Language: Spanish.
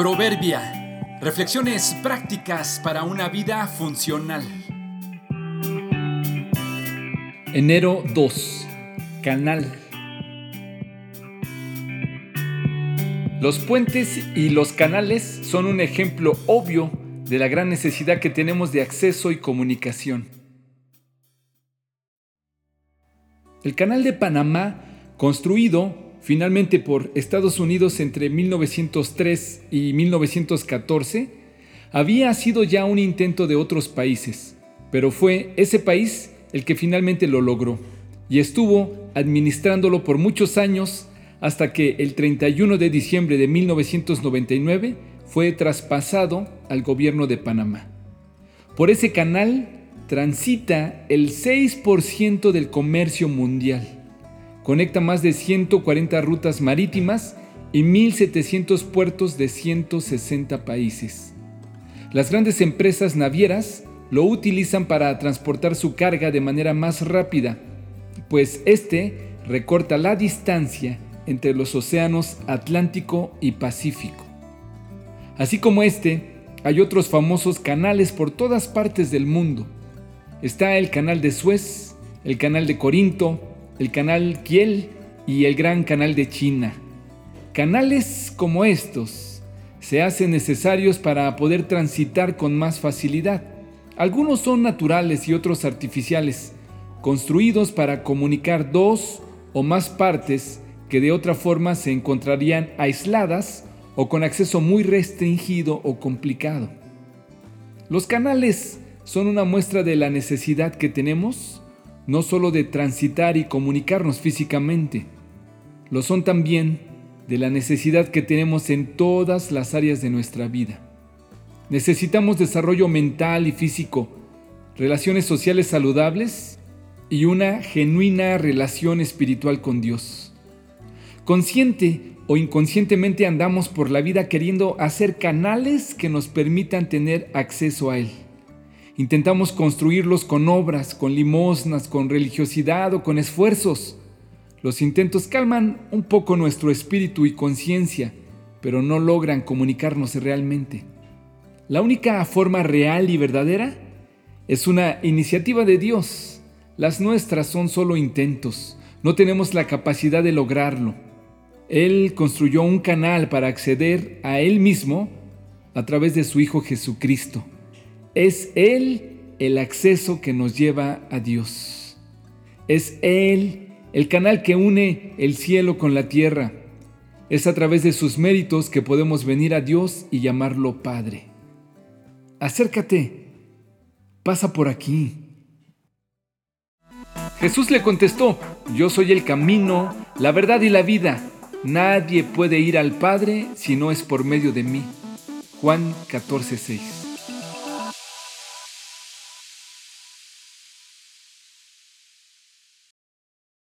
Proverbia. Reflexiones prácticas para una vida funcional. Enero 2. Canal. Los puentes y los canales son un ejemplo obvio de la gran necesidad que tenemos de acceso y comunicación. El canal de Panamá, construido finalmente por Estados Unidos entre 1903 y 1914, había sido ya un intento de otros países, pero fue ese país el que finalmente lo logró y estuvo administrándolo por muchos años hasta que el 31 de diciembre de 1999 fue traspasado al gobierno de Panamá. Por ese canal transita el 6% del comercio mundial Conecta más de 140 rutas marítimas y 1.700 puertos de 160 países. Las grandes empresas navieras lo utilizan para transportar su carga de manera más rápida, pues este recorta la distancia entre los océanos Atlántico y Pacífico. Así como este, hay otros famosos canales por todas partes del mundo. Está el canal de Suez, el canal de Corinto, el canal Kiel y el Gran Canal de China. Canales como estos se hacen necesarios para poder transitar con más facilidad. Algunos son naturales y otros artificiales, construidos para comunicar dos o más partes que de otra forma se encontrarían aisladas o con acceso muy restringido o complicado. Los canales son una muestra de la necesidad que tenemos no solo de transitar y comunicarnos físicamente, lo son también de la necesidad que tenemos en todas las áreas de nuestra vida. Necesitamos desarrollo mental y físico, relaciones sociales saludables y una genuina relación espiritual con Dios. Consciente o inconscientemente andamos por la vida queriendo hacer canales que nos permitan tener acceso a Él. Intentamos construirlos con obras, con limosnas, con religiosidad o con esfuerzos. Los intentos calman un poco nuestro espíritu y conciencia, pero no logran comunicarnos realmente. La única forma real y verdadera es una iniciativa de Dios. Las nuestras son solo intentos. No tenemos la capacidad de lograrlo. Él construyó un canal para acceder a Él mismo a través de su Hijo Jesucristo. Es Él el acceso que nos lleva a Dios. Es Él el canal que une el cielo con la tierra. Es a través de sus méritos que podemos venir a Dios y llamarlo Padre. Acércate, pasa por aquí. Jesús le contestó, yo soy el camino, la verdad y la vida. Nadie puede ir al Padre si no es por medio de mí. Juan 14:6